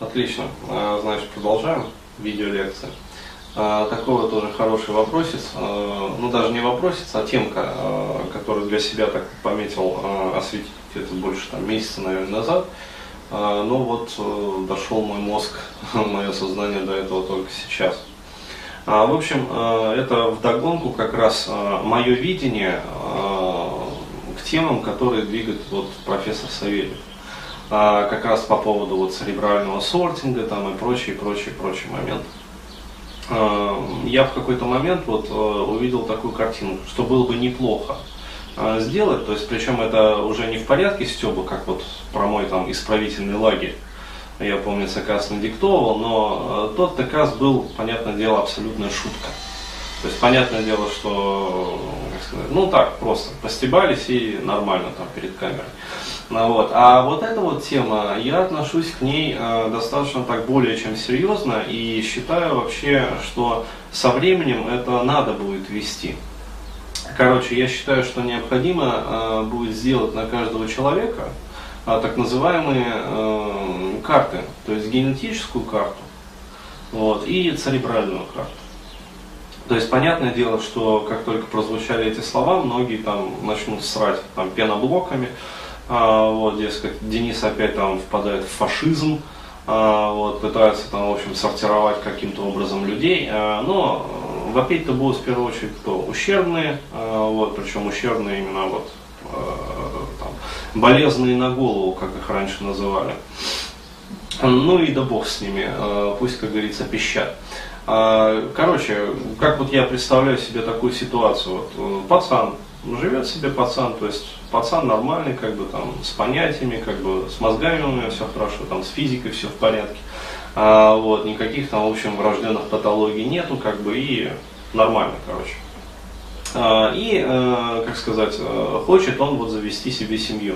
Отлично. А, Значит, продолжаем видеолекции. А, Такой вот тоже хороший вопросец. А, Ну, даже не вопросец, а темка, которую для себя так пометил осветить где-то больше там, месяца, наверное, назад. Но вот э, дошел мой мозг, мое сознание до этого только сейчас. В общем, э, это вдогонку как раз мое видение э, к темам, которые двигает вот профессор Савельев. А, Как раз по поводу вот церебрального сортинга там и прочие, прочие, прочие моменты. А, Я в какой-то момент вот э, увидел такую картину, что было бы неплохо а, сделать, то есть причем это уже не в порядке стеба, как вот про мой там исправительный лагерь, я помню, Цекас надиктовал, но э, тот Текас был, понятное дело, абсолютная шутка. То есть, понятное дело, что, как сказать, ну так, просто постебались и нормально там перед камерой. Ну, вот. А вот эта вот тема, я отношусь к ней э, достаточно так более чем серьезно и считаю вообще, что со временем это надо будет вести. Короче, я считаю, что необходимо э, будет сделать на каждого человека э, так называемые э, карты, то есть генетическую карту вот, и церебральную карту. То есть понятное дело, что как только прозвучали эти слова, многие там начнут срать там, пеноблоками, а, вот, дескать, Денис опять там впадает в фашизм, а, вот, пытается там, в общем, сортировать каким-то образом людей, а, но вопить-то будут в первую очередь кто? Ущербные, а, вот, причем ущербные именно вот, э, там, болезные на голову, как их раньше называли. Ну и да бог с ними, э, пусть, как говорится, пищат. А, Короче, как вот я представляю себе такую ситуацию, вот э, пацан, живет себе пацан, то есть пацан нормальный, как бы там с понятиями, как бы с мозгами у него все хорошо, там с физикой все в порядке, а, вот, никаких там, в общем, врожденных патологий нету, как бы, и нормально, короче. А, и, э, как сказать, э, хочет он вот завести себе семью.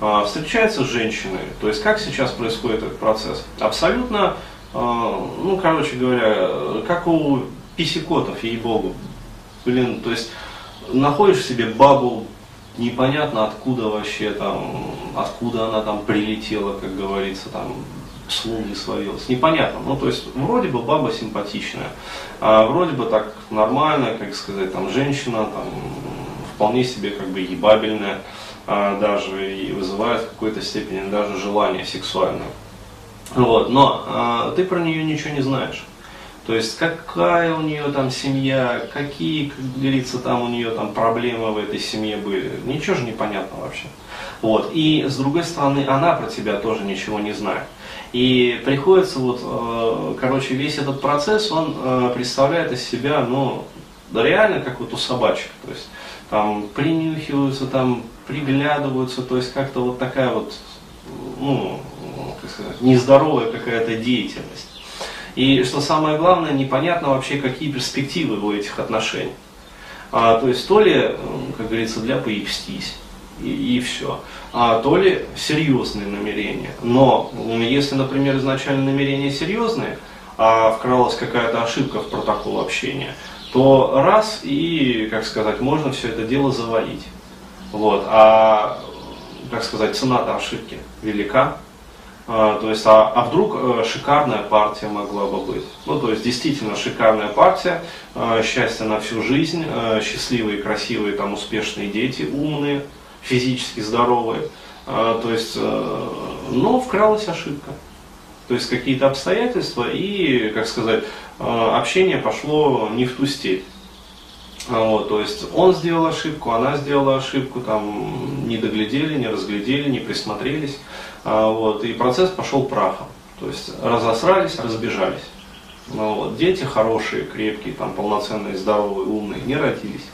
А, встречается с женщиной, то есть как сейчас происходит этот процесс? Абсолютно, ну, короче говоря, как у писикотов, ей-богу, блин, то есть находишь себе бабу, непонятно откуда вообще там, откуда она там прилетела, как говорится, там с луны свалилась, непонятно. Ну, то есть, вроде бы баба симпатичная, а вроде бы так нормальная, как сказать, там, женщина, там, вполне себе как бы ебабельная, а, даже и вызывает в какой-то степени даже желание сексуальное. Вот, но а, ты про нее ничего не знаешь. То есть какая у нее там семья, какие, как говорится, там у нее там проблемы в этой семье были. Ничего же не понятно вообще. Вот. И с другой стороны, она про тебя тоже ничего не знает. И приходится вот, э, короче, весь этот процесс, он э, представляет из себя, ну, реально как вот у собачек. То есть там принюхиваются, там приглядываются, то есть как-то вот такая вот, ну, как сказать, нездоровая какая-то деятельность. И что самое главное, непонятно вообще, какие перспективы у этих отношений. А, то есть то ли, как говорится, для поебстись, и, и все. А то ли серьезные намерения. Но если, например, изначально намерения серьезные, а вкралась какая-то ошибка в протокол общения, то раз и, как сказать, можно все это дело завалить. Вот. А, как сказать, цена-то ошибки велика, то есть, а, а вдруг э, шикарная партия могла бы быть? Ну, то есть, действительно шикарная партия, э, счастье на всю жизнь, э, счастливые, красивые, там, успешные дети, умные, физически здоровые. А, то есть, но вкралась ошибка. То есть, какие-то обстоятельства и, как сказать, общение пошло не в ту степь. Вот, то есть он сделал ошибку, она сделала ошибку, там не доглядели, не разглядели, не присмотрелись. А, вот, и процесс пошел прахом. То есть разосрались, разбежались. Ну, вот, дети хорошие, крепкие, там, полноценные, здоровые, умные, не родились.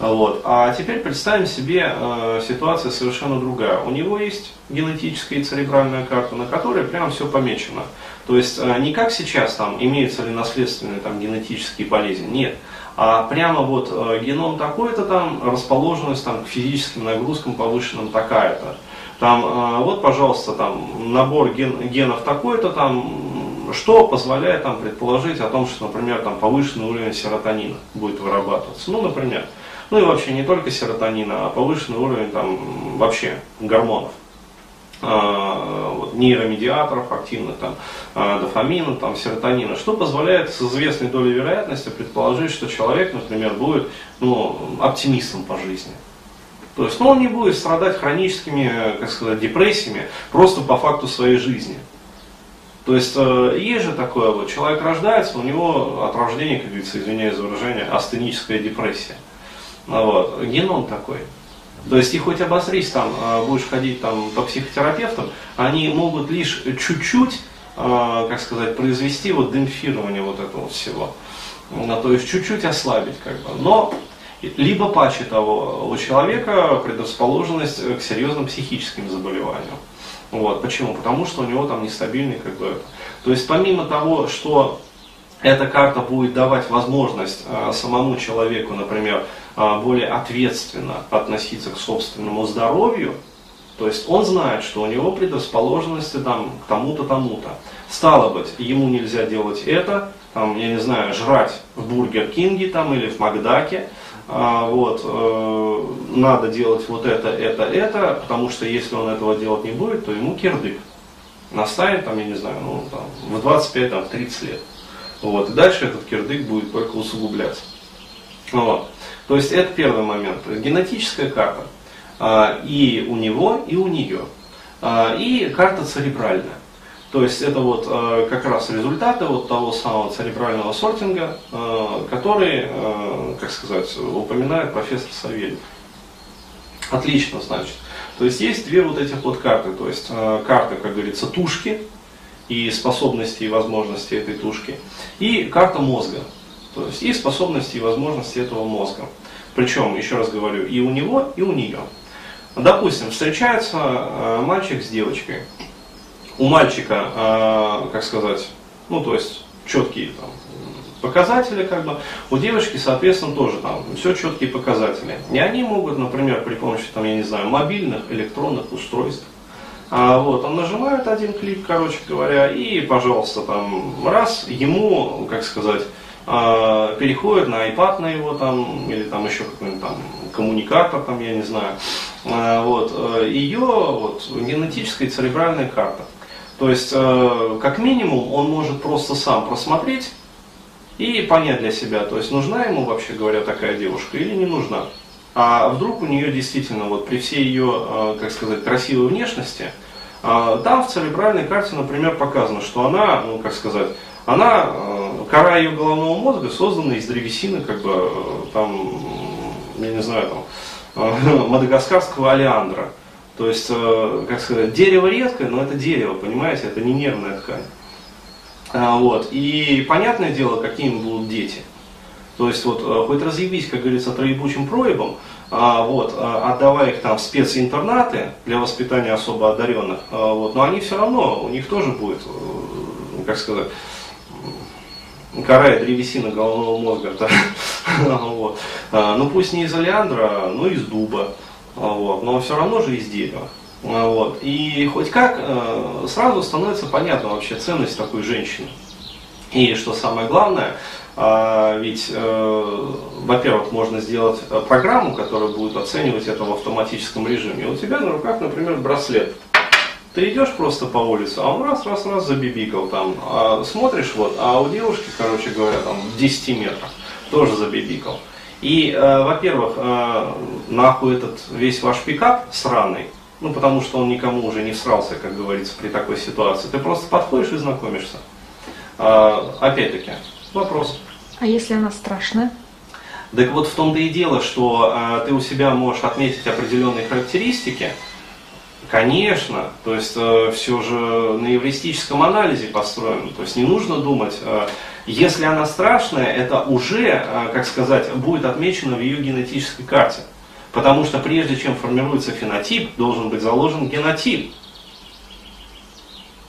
Вот. А теперь представим себе э, ситуация совершенно другая. У него есть генетическая и церебральная карта, на которой прямо все помечено. То есть э, не как сейчас, там, имеются ли наследственные там, генетические болезни, нет. А прямо вот э, геном такой-то там, расположенность там, к физическим нагрузкам повышенным такая-то. Там, э, вот, пожалуйста, там, набор ген, генов такой-то, там, что позволяет там, предположить о том, что, например, там, повышенный уровень серотонина будет вырабатываться. Ну, например. Ну и вообще не только серотонина, а повышенный уровень там, вообще гормонов. А, нейромедиаторов активных, там, э, дофамина, там, серотонина, что позволяет с известной долей вероятности предположить, что человек, например, будет ну, оптимистом по жизни. То есть, ну, он не будет страдать хроническими, как сказать, депрессиями просто по факту своей жизни. То есть э, есть же такое, вот человек рождается, у него от рождения, как говорится, извиняюсь за выражение, астеническая депрессия. Ну вот, геном такой. То есть и хоть обосрись там, э, будешь ходить там по психотерапевтам, они могут лишь чуть-чуть, э, как сказать, произвести вот демпфирование вот этого всего. Ну, то есть чуть-чуть ослабить как бы. Но либо паче того, у человека предрасположенность к серьезным психическим заболеваниям. Вот. Почему? Потому что у него там нестабильный как бы. То есть помимо того, что эта карта будет давать возможность э, самому человеку, например, более ответственно относиться к собственному здоровью, то есть он знает, что у него предрасположенности там, к тому-то, тому-то. Стало быть, ему нельзя делать это, там, я не знаю, жрать в Бургер Кинге там, или в Макдаке, а, вот, э, надо делать вот это, это, это, потому что если он этого делать не будет, то ему кирдык. Настанет, там, я не знаю, ну, там, в 25-30 лет. Вот, и дальше этот кирдык будет только усугубляться. Вот. То есть это первый момент. Генетическая карта. А, и у него, и у нее. А, и карта церебральная. То есть это вот э, как раз результаты вот того самого церебрального сортинга, который, как сказать, упоминает профессор Савельев. Отлично, значит. То есть есть две вот этих вот карты. То есть карта, как говорится, тушки и способности и возможности этой тушки. И карта мозга. То есть и способности и возможности этого мозга. Причем, еще раз говорю, и у него, и у нее. Допустим, встречается мальчик с девочкой у мальчика, э, как сказать, ну то есть четкие там, показатели, как бы, у девочки, соответственно, тоже там все четкие показатели. И они могут, например, при помощи, там, я не знаю, мобильных электронных устройств, а, вот, он нажимает один клик, короче говоря, и, пожалуйста, там, раз, ему, как сказать, а, переходит на iPad на его там, или там еще какой-нибудь там коммуникатор, там, я не знаю, а, вот, э, ее вот, генетическая церебральная карта. То есть, э, как минимум, он может просто сам просмотреть и понять для себя, то есть нужна ему, вообще говоря, такая девушка или не нужна. А вдруг у нее действительно, вот при всей ее, э, как сказать, красивой внешности, там в церебральной карте, например, показано, что она, ну, как сказать, она, кора ее головного мозга создана из древесины, как бы, там, я не знаю, там, мадагаскарского алиандра. То есть, э, как сказать, дерево редкое, но это дерево, понимаете, это не нервная ткань. А, вот. И понятное дело, какими будут дети. То есть, вот, э, хоть разъебись, как говорится, троебучим проебом, а, вот, отдавая их там в специнтернаты для воспитания особо одаренных, а, вот, но они все равно, у них тоже будет, э, как сказать, кора и древесина головного мозга. вот. Ну пусть не из олеандра, но из дуба. А, вот, но все равно же из дерева. А, вот. И хоть как э, сразу становится понятна вообще ценность такой женщины. И что самое главное, а, ведь, э, во-первых, можно сделать программу, которая будет оценивать это в автоматическом режиме. У тебя на руках, например, браслет. Ты идешь просто по улице, а он раз, раз, раз забибикал там. А смотришь вот, а у девушки, короче говоря, там в 10 метрах тоже забибикал. И, э, во-первых, э, нахуй этот весь ваш пикап сраный, ну потому что он никому уже не всрался, как говорится, при такой ситуации. Ты просто подходишь и знакомишься. Э, опять-таки, вопрос. А если она страшная? Так вот в том-то и дело, что э, ты у себя можешь отметить определенные характеристики, Конечно, то есть э, все же на эвристическом анализе построено. То есть не нужно думать, э, если она страшная, это уже, э, как сказать, будет отмечено в ее генетической карте. Потому что прежде чем формируется фенотип, должен быть заложен генотип.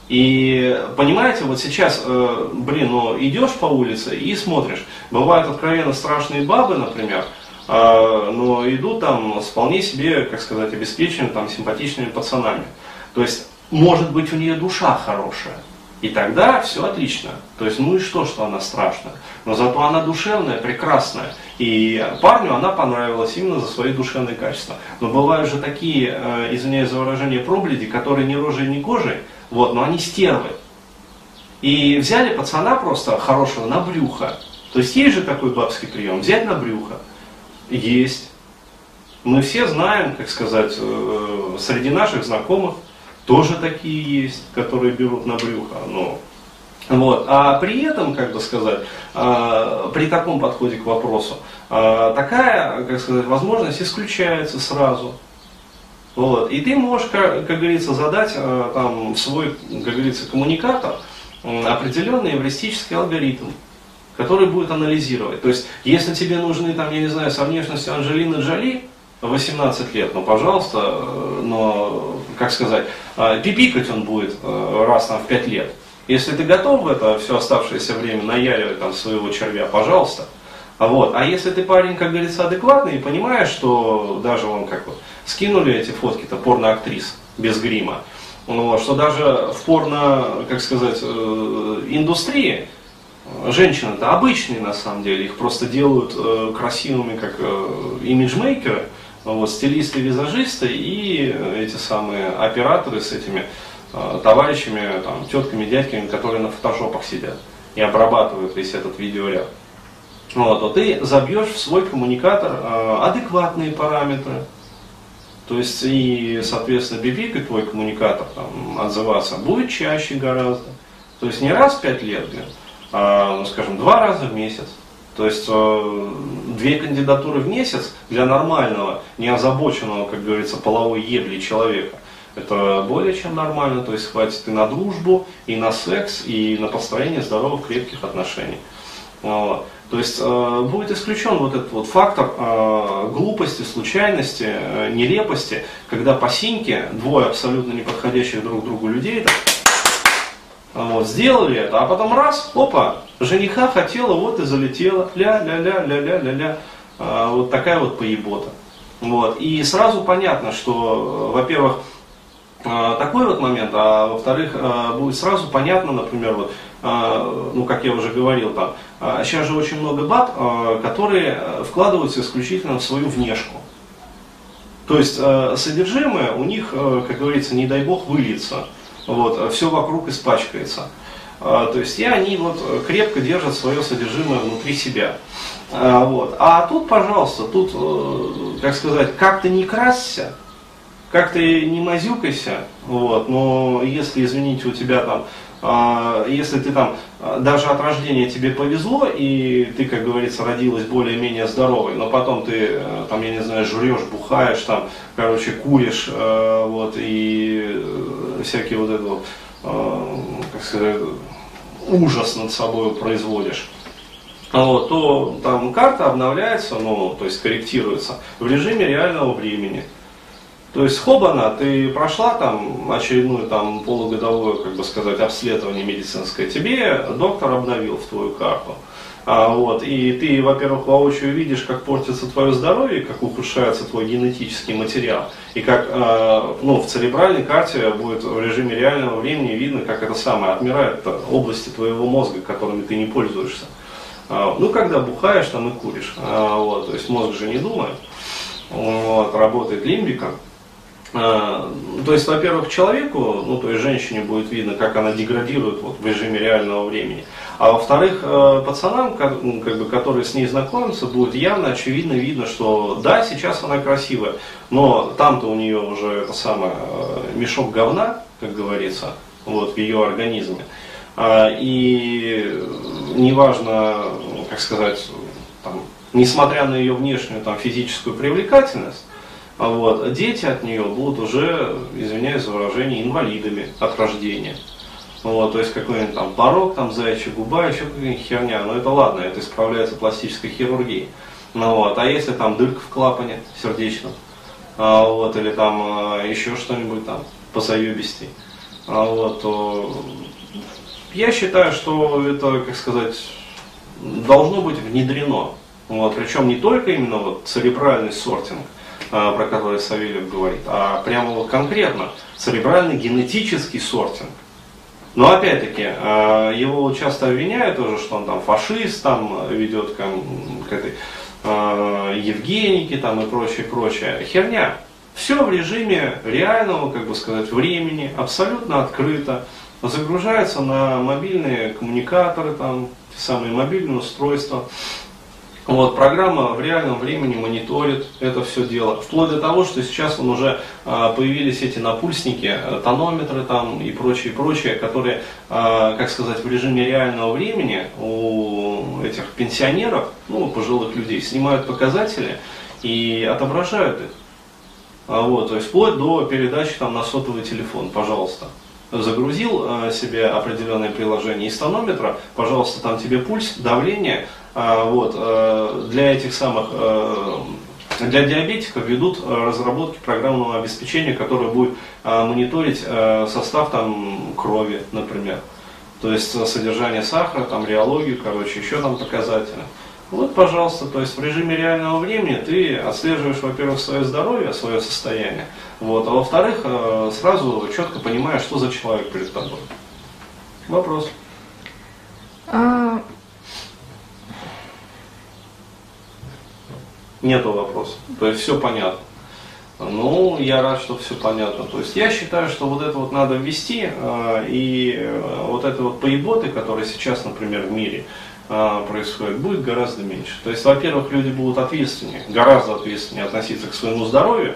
И понимаете, вот сейчас, э, блин, ну идешь по улице и смотришь, бывают откровенно страшные бабы, например, но идут там с вполне себе, как сказать, обеспеченными, там, симпатичными пацанами. То есть, может быть, у нее душа хорошая, и тогда все отлично. То есть, ну и что, что она страшная. Но зато она душевная, прекрасная. И парню она понравилась именно за свои душевные качества. Но бывают же такие, э, извиняюсь за выражение, пробледи, которые ни рожей, ни кожей, Вот, но они стервы. И взяли пацана просто хорошего на брюхо. То есть есть же такой бабский прием, взять на брюхо. Есть. Мы все знаем, как сказать, э, среди наших знакомых тоже такие есть, которые берут на брюхо. Но вот. А при этом, как бы сказать, э, при таком подходе к вопросу, э, такая, как сказать, возможность исключается сразу. Вот. И ты можешь, как, как говорится, задать там, свой, как говорится, коммуникатор определенный эвристический алгоритм который будет анализировать. То есть, если тебе нужны, там, я не знаю, со внешностью Анджелины Джоли, 18 лет, ну, пожалуйста, э, но, как сказать, э, пипикать он будет э, раз там в 5 лет. Если ты готов в это все оставшееся время наяривать там своего червя, пожалуйста. А вот. А если ты парень, как говорится, адекватный и понимаешь, что даже он как вот скинули эти фотки-то порно-актрис без грима, ну, что даже в порно, как сказать, индустрии женщины-то обычные на самом деле, их просто делают красивыми как имиджмейкеры, вот, стилисты, визажисты и эти самые операторы с этими э, товарищами, там, тетками, дядьками, которые на фотошопах сидят и обрабатывают весь этот видеоряд. Вот, то ты забьешь в свой коммуникатор э, адекватные параметры. То есть и, соответственно, бибик твой коммуникатор там, отзываться будет чаще гораздо. То есть не раз в пять лет, а, ну, скажем, два раза в месяц. То есть э, две кандидатуры в месяц для нормального, не озабоченного, как говорится, половой ебли человека. Это более чем нормально, то есть хватит и на дружбу, и на секс, и на построение здоровых, крепких отношений. Вот. То есть э, будет исключен вот этот вот фактор э, глупости, случайности, нелепости, когда по синьке двое абсолютно неподходящих друг другу людей так, вот, сделали это, а потом раз, опа, жениха хотела, вот и залетела, ля-ля-ля-ля-ля-ля-ля. А, вот такая вот поебота. Вот. И сразу понятно, что, во-первых, а, такой вот момент, а во-вторых, а, будет сразу понятно, например, вот, ну, как я уже говорил, там, сейчас же очень много баб, которые вкладываются исключительно в свою внешку. То есть содержимое у них, как говорится, не дай бог, выльется. Вот, все вокруг испачкается. А, то есть и они вот крепко держат свое содержимое внутри себя. А, вот. А тут, пожалуйста, тут, э, как сказать, как ты не красься, как ты не мазюкайся, вот, но если, извините, у тебя там, а, если ты там даже от рождения тебе повезло, и ты, как говорится, родилась более-менее здоровой, но потом ты, э, там, я не знаю, жрешь, бухаешь, там, короче, куришь, э, вот, и всякие вот это вот, как сказать, ужас над собой производишь, вот, то там карта обновляется, ну, то есть корректируется в режиме реального времени. То есть хобана, ты прошла там очередную там полугодовое, как бы сказать, обследование медицинское, тебе доктор обновил в твою карту. А, вот, и ты, во-первых, воочию видишь, как портится твое здоровье, как ухудшается твой генетический материал, и как э, ну, в церебральной карте будет в режиме реального времени видно, как это самое отмирает области твоего мозга, которыми ты не пользуешься. А, ну, когда бухаешь там и куришь, а, вот, то есть мозг же не думает, вот, работает лимбика. А, то есть, во-первых, человеку, ну, то есть женщине будет видно, как она деградирует вот, в режиме реального времени. А во-вторых, э, пацанам, как, бы, которые с ней знакомятся, будет явно, очевидно видно, что да, сейчас она красивая, но там-то у нее уже это самое э, мешок говна, как говорится, вот, в ее организме. А, и неважно, как сказать, там, несмотря на ее внешнюю там, физическую привлекательность, вот, дети от нее будут уже, извиняюсь за выражение, инвалидами от рождения. Вот, то есть какой-нибудь там порог, там заячья губа, еще какая-нибудь херня. Но это ладно, это исправляется пластической хирургией. Ну, вот, а если там дырка в клапане сердечном, а, вот, или там а, еще что-нибудь там по заебисти, а, вот, то я считаю, что это, как сказать, должно быть внедрено. Вот, причем не только именно вот церебральный сортинг, а, про который Савельев говорит, а прямо вот конкретно церебральный генетический сортинг. Но опять-таки, э, его часто обвиняют тоже, что он там фашист, там ведет к, к этой э, Евгенике там и прочее, прочее. Херня. Все в режиме реального, как бы сказать, времени, абсолютно открыто. Загружается на мобильные коммуникаторы, там, самые мобильные устройства. Вот, программа в реальном времени мониторит это все дело. Вплоть до того, что сейчас он уже а, появились эти напульсники, э, тонометры там и прочее, прочее, которые, а, как сказать, в режиме реального времени у этих пенсионеров, ну, пожилых людей, снимают показатели и отображают их. А, вот, то есть вплоть до передачи там на сотовый телефон, пожалуйста загрузил э, себе определенное приложение из тонометра, пожалуйста, там тебе пульс, давление, вот, э, для этих самых, э, для диабетиков ведут разработки программного обеспечения, которое будет мониторить состав там, крови, например. То есть содержание сахара, там, реологию, короче, еще там показатели. Вот, пожалуйста, то есть в режиме реального времени ты отслеживаешь, во-первых, свое здоровье, свое состояние, вот, а во-вторых, э, сразу четко понимаешь, что за человек перед тобой. Вопрос. Нету вопроса. То есть все понятно. Ну, я рад, что все понятно. То есть я считаю, что вот это вот надо ввести, э, и э, вот это вот поеботы, которые сейчас, например, в мире, а, происходит, будет гораздо меньше. То есть, во-первых, люди будут ответственнее, гораздо ответственнее относиться к своему здоровью,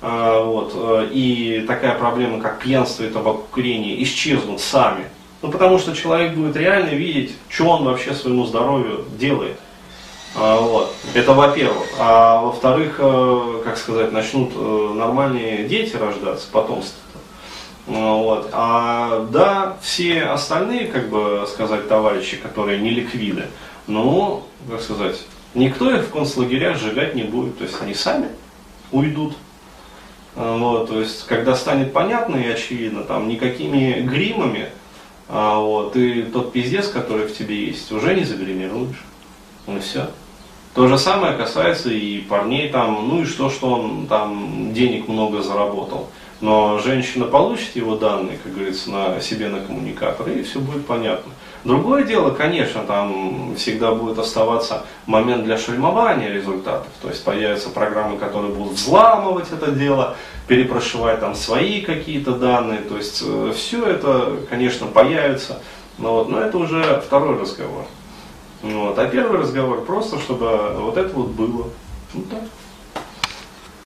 а, вот, э, и такая проблема, как пьянство и табакокурение, исчезнут сами. Ну, потому что человек будет реально видеть, что он вообще своему здоровью делает. А, вот. Это во-первых. А во-вторых, э, как сказать, начнут э, нормальные дети рождаться, потомство. Вот. А да, все остальные, как бы сказать, товарищи, которые не ликвиды, ну, как сказать, никто их в концлагерях сжигать не будет, то есть они сами уйдут. А, вот, то есть, когда станет понятно и очевидно, там никакими гримами, а, вот, и тот пиздец, который в тебе есть, уже не загримируешь. Ну и все. То же самое касается и парней там, ну и что, что он там денег много заработал. Но женщина получит его данные, как говорится, на себе на коммуникатор, и все будет понятно. Другое дело, конечно, там всегда будет оставаться момент для шельмования результатов. То есть появятся программы, которые будут взламывать это дело, перепрошивать там свои какие-то данные. То есть э, все это, конечно, появится. Но, вот, но это уже второй разговор. Вот. А первый разговор просто, чтобы вот это вот было. Ну так.